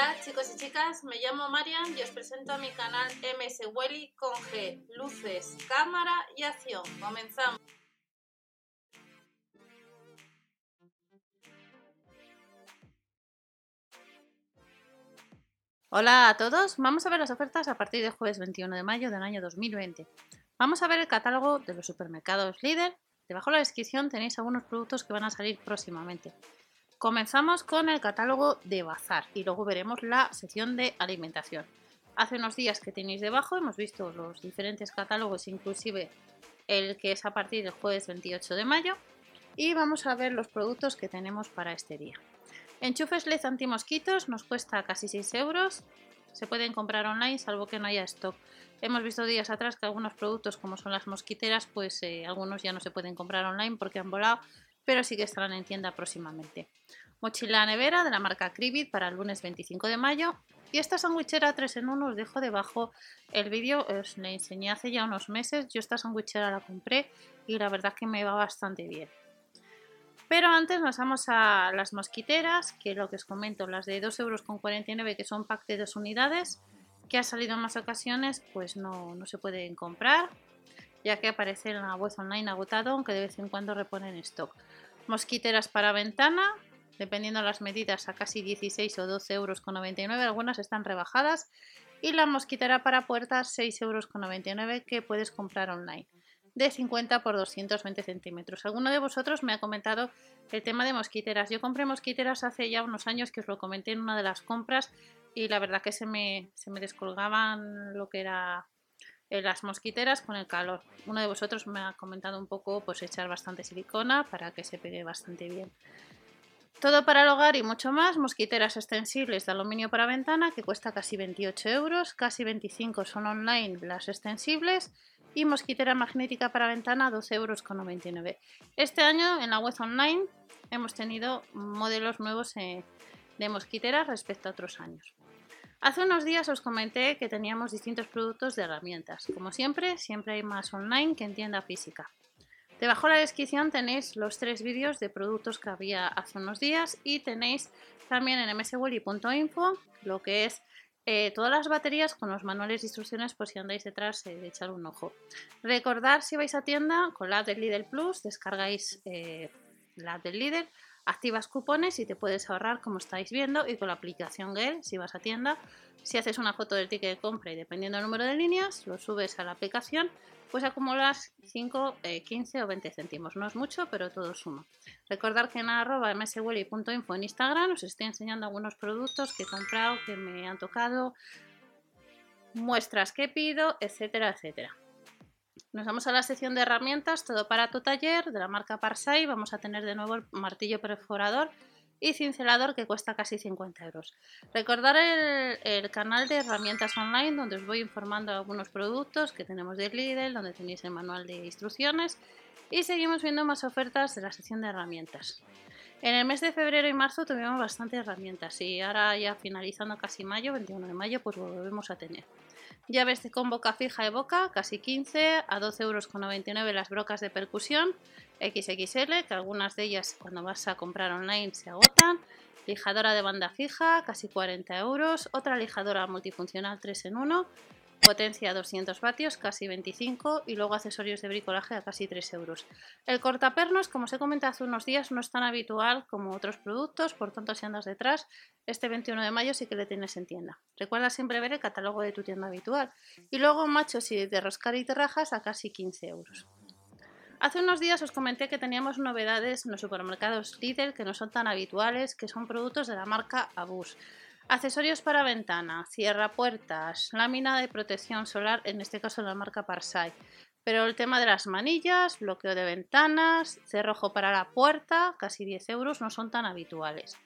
Hola chicos y chicas, me llamo Marian y os presento a mi canal MS Welly con G, luces, cámara y acción. Comenzamos. Hola a todos, vamos a ver las ofertas a partir del jueves 21 de mayo del año 2020. Vamos a ver el catálogo de los supermercados líder. Debajo de la descripción tenéis algunos productos que van a salir próximamente. Comenzamos con el catálogo de bazar y luego veremos la sección de alimentación. Hace unos días que tenéis debajo hemos visto los diferentes catálogos, inclusive el que es a partir del jueves 28 de mayo y vamos a ver los productos que tenemos para este día. Enchufes LED antimosquitos nos cuesta casi 6 euros. Se pueden comprar online salvo que no haya stock. Hemos visto días atrás que algunos productos como son las mosquiteras pues eh, algunos ya no se pueden comprar online porque han volado pero sí que estarán en tienda próximamente. Mochila nevera de la marca Cribit para el lunes 25 de mayo. Y esta sandwichera 3 en 1 os dejo debajo el vídeo, os la enseñé hace ya unos meses. Yo esta sandwichera la compré y la verdad que me va bastante bien. Pero antes nos vamos a las mosquiteras, que lo que os comento, las de 2,49 euros que son pack de dos unidades, que ha salido en más ocasiones, pues no, se pueden comprar, ya que aparece en la web online agotado, aunque de vez en cuando reponen stock. Mosquiteras para ventana, dependiendo de las medidas, a casi 16 o 12 euros con 99, algunas están rebajadas. Y la mosquitera para puertas, 6 euros con 99, que puedes comprar online de 50 por 220 centímetros. Alguno de vosotros me ha comentado el tema de mosquiteras. Yo compré mosquiteras hace ya unos años que os lo comenté en una de las compras y la verdad que se me, se me descolgaban lo que era las mosquiteras con el calor. Uno de vosotros me ha comentado un poco pues echar bastante silicona para que se pegue bastante bien. Todo para el hogar y mucho más, mosquiteras extensibles de aluminio para ventana que cuesta casi 28 euros, casi 25 son online las extensibles y mosquitera magnética para ventana 12,99 euros. Este año en la web online hemos tenido modelos nuevos eh, de mosquiteras respecto a otros años. Hace unos días os comenté que teníamos distintos productos de herramientas. Como siempre, siempre hay más online que en tienda física. Debajo de la descripción tenéis los tres vídeos de productos que había hace unos días y tenéis también en mswelly.info lo que es eh, todas las baterías con los manuales de instrucciones por si andáis detrás eh, de echar un ojo. Recordad si vais a tienda con la del Lidl Plus, descargáis eh, la del Lidl, activas cupones y te puedes ahorrar como estáis viendo y con la aplicación GEL si vas a tienda, si haces una foto del ticket de compra y dependiendo del número de líneas, lo subes a la aplicación pues acumulas 5, 15 eh, o 20 céntimos. No es mucho, pero todo suma. Recordar que en arroba mswelly.info en Instagram os estoy enseñando algunos productos que he comprado, que me han tocado, muestras que pido, etcétera, etcétera. Nos vamos a la sección de herramientas, todo para tu taller, de la marca Parsai. Vamos a tener de nuevo el martillo perforador y cincelador que cuesta casi 50 euros. Recordar el, canal de herramientas online donde os voy informando algunos productos que tenemos de Lidl, donde tenéis el manual de instrucciones y seguimos viendo más ofertas de la sección de herramientas. En el mes de febrero y marzo tuvimos bastantes herramientas y ahora ya finalizando casi mayo, 21 de mayo, pues volvemos a tener. Llaves con boca fija y boca, casi 15, a 12,99 euros las brocas de percusión, XXL, que algunas de ellas cuando vas a comprar online se agotan. Lijadora de banda fija, casi 40 euros. Otra lijadora multifuncional 3 en 1, potencia 200 vatios, casi 25. Y luego accesorios de bricolaje a casi 3 euros. El cortapernos, como os he comentado hace unos días, no es tan habitual como otros productos, por tanto, si andas detrás, este 21 de mayo sí que le tienes en tienda. Recuerda siempre ver el catálogo de tu tienda habitual. Y luego machos y de roscar y terrajas a casi 15 euros. Hace unos días os comenté que teníamos novedades en los supermercados Lidl que no son tan habituales, que son productos de la marca Abus. Accesorios para ventana, cierra puertas, lámina de protección solar, en este caso la marca Parsai. Pero el tema de las manillas, bloqueo de ventanas, cerrojo para la puerta, casi 10 euros, no son tan habituales.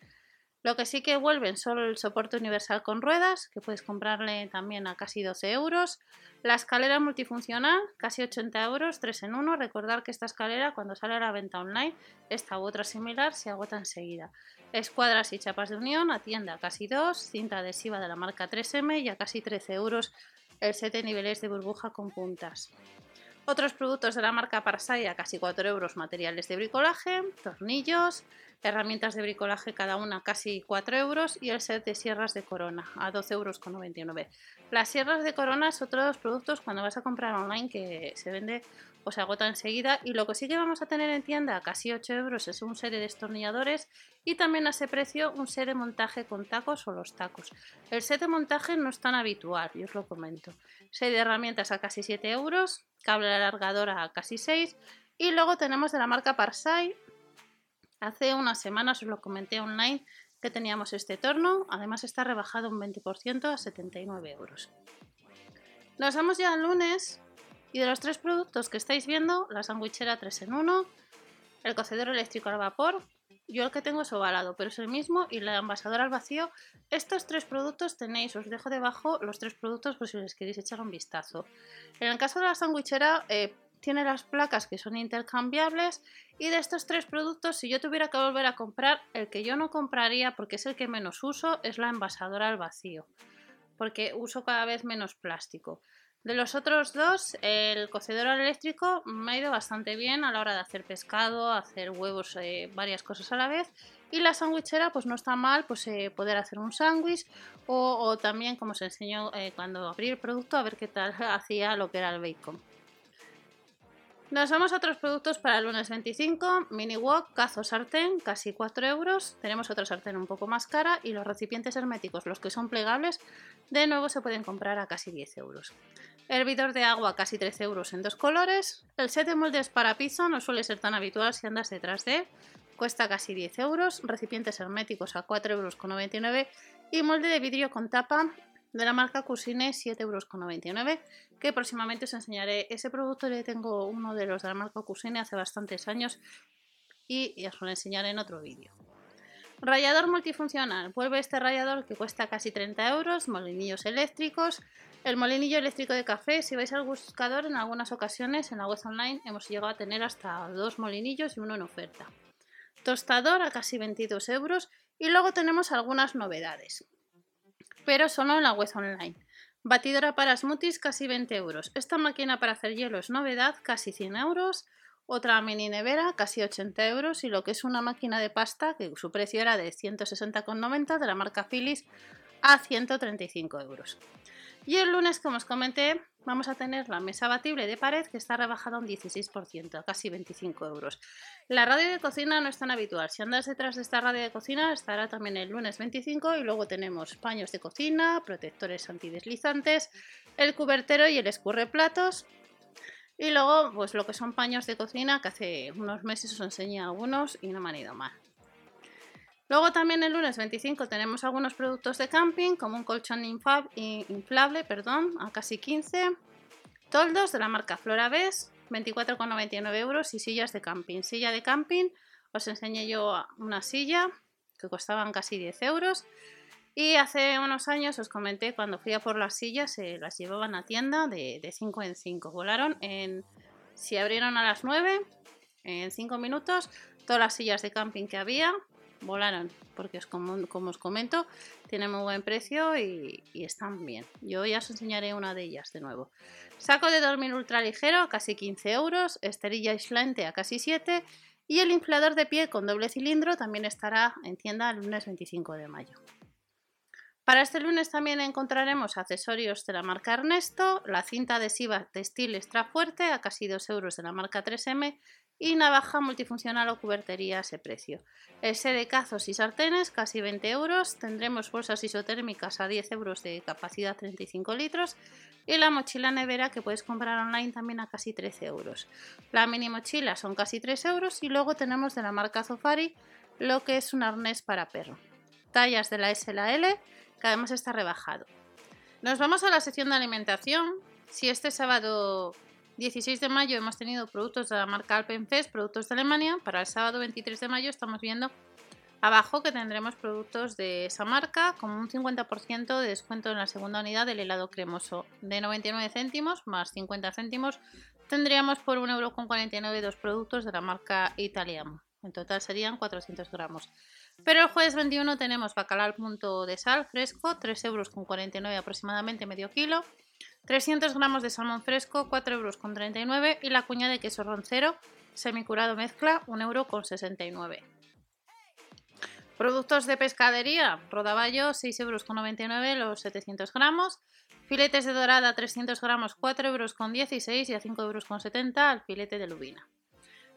Lo que sí que vuelven son el soporte universal con ruedas, que puedes comprarle también a casi 12 euros. La escalera multifuncional, casi 80 euros, 3 en 1. Recordar que esta escalera, cuando sale a la venta online, esta u otra similar, se agota enseguida. Escuadras y chapas de unión, a tienda casi 2. Cinta adhesiva de la marca 3M y a casi 13 euros el set de niveles de burbuja con puntas. Otros productos de la marca Parsai a casi 4 euros, materiales de bricolaje, tornillos, herramientas de bricolaje cada una casi 4 euros y el set de sierras de corona a 12,99 euros. Las sierras de corona es otro de los productos cuando vas a comprar online que se vende o se agota enseguida y lo que sí que vamos a tener en tienda a casi 8 euros es un set de destornilladores y también a ese precio un set de montaje con tacos o los tacos. El set de montaje no es tan habitual y os lo comento. Set de herramientas a casi 7 euros, cable alargador a casi 6 y luego tenemos de la marca Parsai. Hace unas semanas os lo comenté online que teníamos este torno, además está rebajado un 20% a 79 euros. Nos vamos ya al lunes. Y de los tres productos que estáis viendo, la sandwichera 3 en 1, el cocedor eléctrico al vapor, yo el que tengo es ovalado, pero es el mismo, y la envasadora al vacío. Estos tres productos tenéis, os dejo debajo los tres productos por si les queréis echar un vistazo. En el caso de la sandwichera, eh, tiene las placas que son intercambiables y de estos tres productos si yo tuviera que volver a comprar el que yo no compraría porque es el que menos uso es la envasadora al vacío porque uso cada vez menos plástico de los otros dos el cocedor eléctrico me ha ido bastante bien a la hora de hacer pescado hacer huevos eh, varias cosas a la vez y la sandwichera pues no está mal pues eh, poder hacer un sándwich o, también como os enseñó eh, cuando abrí el producto a ver qué tal hacía lo que era el bacon nos vamos a otros productos para el lunes 25. Mini Wok, cazo sartén, casi 4 euros. Tenemos otra sartén un poco más cara y los recipientes herméticos, los que son plegables, de nuevo se pueden comprar a casi 10 euros. Hervidor de agua, casi 13 euros en dos colores. El set de moldes para pizza no suele ser tan habitual si andas detrás de. Cuesta casi 10 euros. Recipientes herméticos a 4,99 euros. Y molde de vidrio con tapa de la marca Cusine 7,99 euros, que próximamente os enseñaré. Ese producto le tengo uno de los de la marca Cusine hace bastantes años y os lo enseñaré en otro vídeo. Rallador multifuncional. Vuelve este rallador que cuesta casi 30 euros, molinillos eléctricos. El molinillo eléctrico de café, si vais al buscador, en algunas ocasiones en la web online hemos llegado a tener hasta dos molinillos y uno en oferta. Tostador a casi 22 euros. Y luego tenemos algunas novedades pero solo en la web online. Batidora para smoothies, casi 20 euros. Esta máquina para hacer hielo es novedad, casi 100 euros. Otra mini nevera, casi 80 euros. Y lo que es una máquina de pasta, que su precio era de 160,90 de la marca Philips, a 135 euros. Y el lunes, como os comenté, vamos a tener la mesa batible de pared que está rebajada un 16%, casi 25 euros. La radio de cocina no es tan habitual. Si andas detrás de esta radio de cocina, estará también el lunes 25 y luego tenemos paños de cocina, protectores antideslizantes, el cubertero y el escurre platos. Y luego, pues lo que son paños de cocina, que hace unos meses os enseñé algunos y no me han ido mal. Luego también el lunes 25 tenemos algunos productos de camping, como un colchón inflable perdón, a casi 15, toldos de la marca Flora 24,99 euros y sillas de camping. Silla de camping, os enseñé yo una silla que costaban casi 10 euros. Y hace unos años os comenté cuando fui a por las sillas, se las llevaban a tienda de, de 5 en 5. Volaron en. Si abrieron a las 9, en 5 minutos, todas las sillas de camping que había volaron, porque como, como, os comento, tienen muy buen precio y, están bien. Yo ya os enseñaré una de ellas de nuevo. Saco de dormir ultra ligero, casi 15 euros, esterilla aislante a casi 7 y el inflador de pie con doble cilindro también estará en tienda el lunes 25 de mayo. Para este lunes también encontraremos accesorios de la marca Ernesto, la cinta adhesiva textil extra fuerte a casi 2 euros de la marca 3M y navaja multifuncional o cubertería a ese precio. El set de cazos y sartenes, casi 20 euros. Tendremos bolsas isotérmicas a 10 euros de capacidad 35 litros. Y la mochila nevera que puedes comprar online también a casi 13 euros. La mini mochila son casi 3 euros. Y luego tenemos de la marca Zofari lo que es un arnés para perro. Tallas de la S la L, que además está rebajado. Nos vamos a la sección de alimentación. Si este sábado 16 de mayo hemos tenido productos de la marca Alpenfest, productos de Alemania. Para el sábado 23 de mayo estamos viendo abajo que tendremos productos de esa marca con un 50% de descuento en la segunda unidad del helado cremoso de 99 céntimos más 50 céntimos. Tendríamos por 1,49€ dos productos de la marca Italiano. En total serían 400 gramos. Pero el jueves 21 tenemos bacalao al punto de sal fresco, 3,49€ aproximadamente medio kilo 300 gramos de salmón fresco, 4,39 euros y la cuña de queso roncero semicurado mezcla, 1,69 euros. Productos de pescadería, rodaballo, 6,99 euros los 700 gramos. Filetes de dorada, 300 gramos, 4,16 euros y a 5,70 euros al filete de lubina.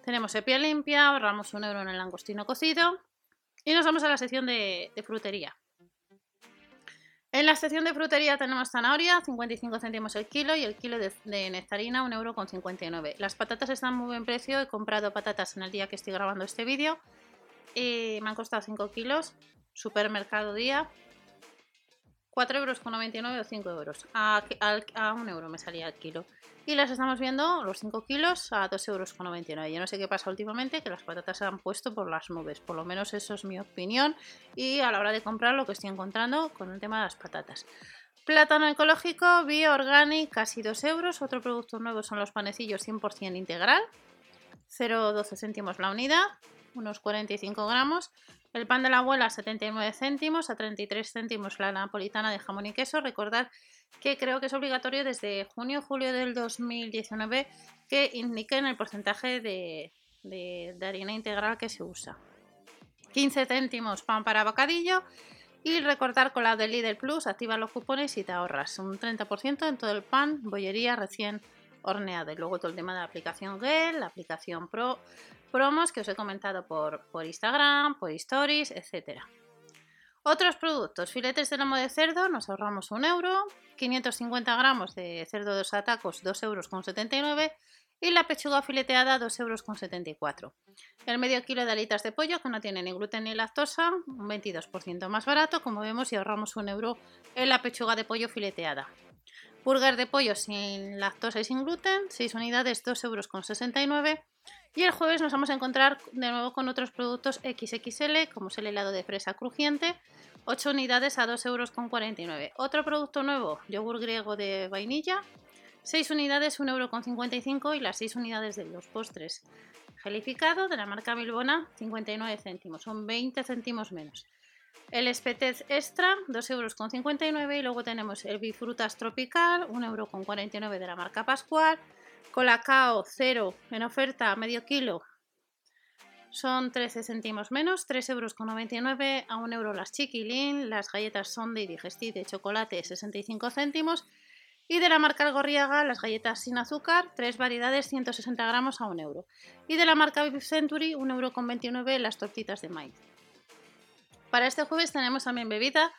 Tenemos sepia limpia, ahorramos un euro en el langostino cocido. Y nos vamos a la sección de, frutería. En la sección de frutería tenemos zanahoria, 55 céntimos el kilo y el kilo de, de nectarina, 1,59 euro. Las patatas están muy buen precio, he comprado patatas en el día que estoy grabando este vídeo y me han costado 5 kilos, supermercado día, 4,99 euros o 5 euros, a, a, 1 euro me salía el kilo. Y las estamos viendo, los 5 kilos, a 2,99 euros. Yo no sé qué pasa últimamente, que las patatas se han puesto por las nubes, por lo menos eso es mi opinión. Y a la hora de comprar lo que estoy encontrando con el tema de las patatas. Plátano ecológico, bio organic, casi 2 euros. Otro producto nuevo son los panecillos 100% integral, 0,12 céntimos la unidad unos 45 gramos. El pan de la abuela 79 céntimos, a 33 céntimos la napolitana de jamón y queso. Recordad que creo que es obligatorio desde junio julio del 2019 que indiquen el porcentaje de, de harina integral que se usa. 15 céntimos pan para bocadillo y recordar con la de Lidl Plus, activa los cupones y te ahorras un 30% en todo el pan, bollería recién horneado. Y luego todo el tema de la aplicación GEL, la aplicación Pro, promos que os he comentado por, por Instagram, por Stories, etc. Otros productos, filetes de lomo de cerdo, nos ahorramos un euro, 550 gramos de cerdo de atacos, 2,79 euros y la pechuga fileteada, 2,74 euros. El medio kilo de alitas de pollo, que no tiene ni gluten ni lactosa, un 22% más barato, como vemos, y ahorramos un euro en la pechuga de pollo fileteada. Burger de pollo sin lactosa y sin gluten, 6 unidades, 2,69 euros y el jueves nos vamos a encontrar de nuevo con otros productos XXL, como es el helado de fresa crujiente, 8 unidades a 2,49 euros. Otro producto nuevo, yogur griego de vainilla, 6 unidades, 1,55 euros y las 6 unidades de los postres gelificado de la marca Bilbona, 59 céntimos, son 20 céntimos menos. El Spetez Extra, 2,59 euros y luego tenemos el Bifrutas Tropical, 1,49 euros de la marca Pascual, Colacao 0 en oferta medio kilo. Son 13 céntimos menos, 3,99 euros a 1 euro las chiquilín, las galletas Sonde y Digestive de chocolate 65 céntimos. Y de la marca Algorriaga las galletas sin azúcar, 3 variedades 160 gramos a 1 euro. Y de la marca Beef Century 1,29 euro las tortitas de maíz. Para este jueves tenemos también bebida,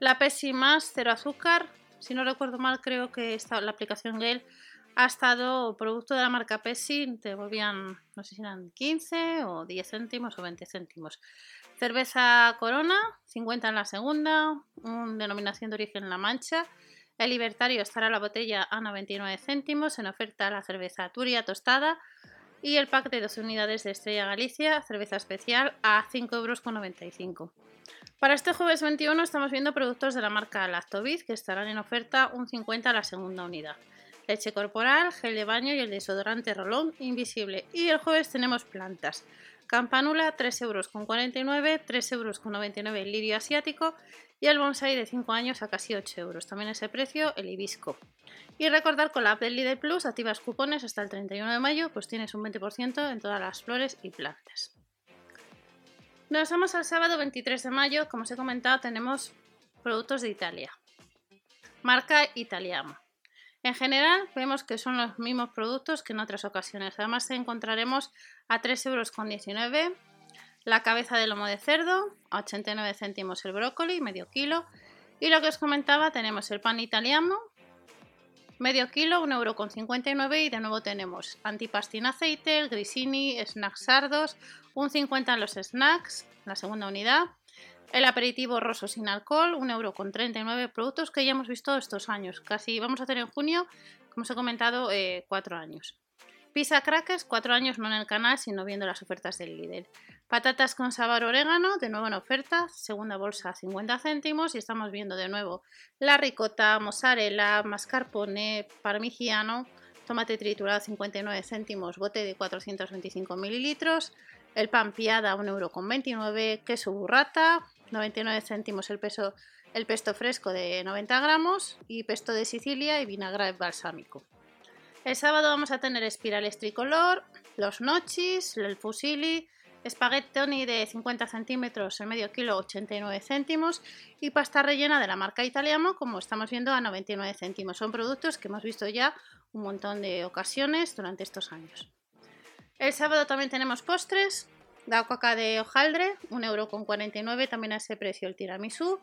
la Pepsi más 0 azúcar, si no recuerdo mal creo que está la aplicación Gale ha estado producto de la marca Pepsi, te volvían, no sé si eran 15 o 10 céntimos o 20 céntimos. Cerveza Corona, 50 en la segunda, un denominación de origen La Mancha. El Libertario estará la botella a 99 céntimos, en oferta la cerveza Turia tostada y el pack de 12 unidades de Estrella Galicia, cerveza especial, a 5,95 euros. Para este jueves 21 estamos viendo productos de la marca Lactobiz que estarán en oferta un 50 a la segunda unidad leche corporal, gel de baño y el desodorante rolón invisible. Y el jueves tenemos plantas. Campanula 3,49 euros, 3,99 euros el lirio asiático y el bonsai de 5 años a casi 8 euros. También ese precio el hibisco. Y recordar con la app del Lidl Plus activas cupones hasta el 31 de mayo, pues tienes un 20% en todas las flores y plantas. Nos vamos al sábado 23 de mayo, como os he comentado tenemos productos de Italia. Marca Italiano. En general vemos que son los mismos productos que en otras ocasiones. Además encontraremos a 3,19 euros la cabeza de lomo de cerdo, a 89 céntimos el brócoli, medio kilo. Y lo que os comentaba, tenemos el pan italiano, medio kilo, 1,59€ y de nuevo tenemos antipastín aceite, el grisini, snacks sardos, un 50 en los snacks, la segunda unidad, el aperitivo roso sin alcohol, 1,39€ productos que ya hemos visto estos años. Casi vamos a hacer en junio, como os he comentado, 4 eh, años. Pizza crackers, 4 años no en el canal, sino viendo las ofertas del líder. Patatas con sabor orégano, de nuevo en oferta, segunda bolsa 50 céntimos y estamos viendo de nuevo la ricota, mozzarella, mascarpone, parmigiano, tomate triturado 59 céntimos, bote de 425 mililitros, el pan piada 1,29€, queso burrata, 99 céntimos el peso el pesto fresco de 90 gramos y pesto de Sicilia y vinagre balsámico. El sábado vamos a tener espirales tricolor, los nochis, el fusili, espaguettoni de 50 centímetros, el medio kilo 89 céntimos y pasta rellena de la marca Italiamo como estamos viendo a 99 céntimos. Son productos que hemos visto ya un montón de ocasiones durante estos años. El sábado también tenemos postres, la coca de hojaldre, 1,49€ también a ese precio el tiramisú.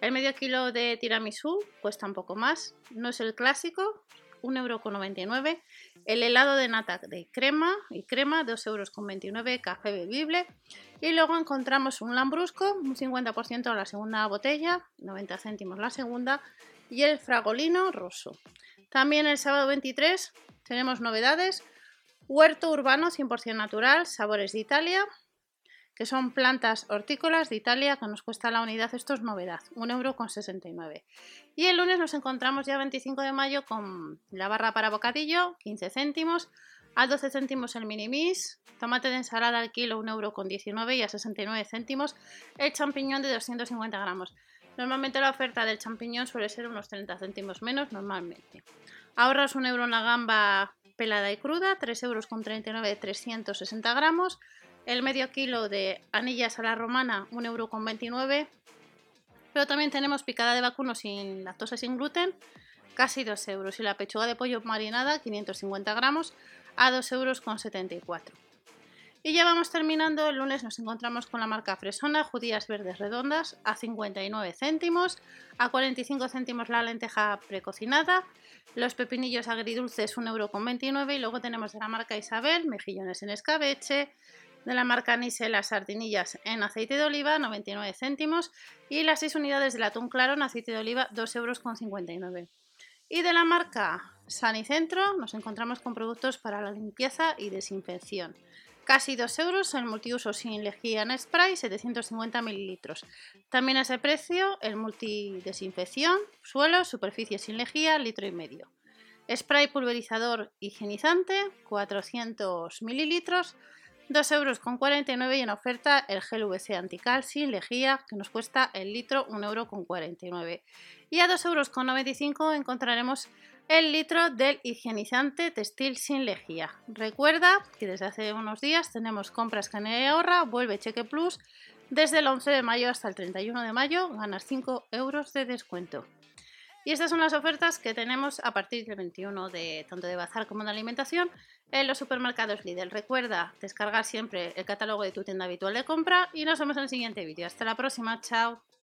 El medio kilo de tiramisú cuesta un poco más, no es el clásico, 1,99€. El helado de nata de crema y crema, 2,29€, café bebible. Y luego encontramos un lambrusco, un 50% a la segunda botella, 90 céntimos la segunda. Y el fragolino roso. También el sábado 23 tenemos novedades. Huerto urbano 100% natural, sabores de Italia, que son plantas hortícolas de Italia que nos cuesta la unidad, esto es novedad, 1,69€. Y el lunes nos encontramos ya 25 de mayo con la barra para bocadillo, 15 céntimos, a 12 céntimos el minimis, tomate de ensalada al kilo 1,19€ y a 69 céntimos el champiñón de 250 gramos. Normalmente la oferta del champiñón suele ser unos 30 céntimos menos normalmente. Ahorras un euro la gamba pelada y cruda, 3,39 euros de 360 gramos. El medio kilo de anillas a la romana, 1,29 euro. Pero también tenemos picada de vacuno sin lactosa sin gluten, casi 2 euros. Y la pechuga de pollo marinada, 550 gramos, a 2,74 euros. Y ya vamos terminando. El lunes nos encontramos con la marca Fresona, judías verdes redondas, a 59 céntimos, a 45 céntimos la lenteja precocinada, los pepinillos agridulces 1,29€ y luego tenemos de la marca Isabel, mejillones en escabeche, de la marca Nise las sardinillas en aceite de oliva 99 céntimos y las 6 unidades del atún claro en aceite de oliva 2,59 euros. Y de la marca Sanicentro nos encontramos con productos para la limpieza y desinfección. Casi 2 euros el multiuso sin lejía en spray, 750 mililitros. También a ese precio el multidesinfección, suelo, superficie sin lejía, litro y medio. Spray pulverizador higienizante, 400 mililitros, 2 euros con 49 y en oferta el gel VC antical sin lejía que nos cuesta el litro 1 euro con 49. Y a 2 euros con 95 encontraremos el litro del higienizante textil sin lejía. Recuerda que desde hace unos días tenemos compras que ahorra, vuelve Cheque Plus. Desde el 11 de mayo hasta el 31 de mayo ganas 5 euros de descuento. Y estas son las ofertas que tenemos a partir del 21 de tanto de bazar como de alimentación en los supermercados Lidl. Recuerda descargar siempre el catálogo de tu tienda habitual de compra y nos vemos en el siguiente vídeo. Hasta la próxima, chao.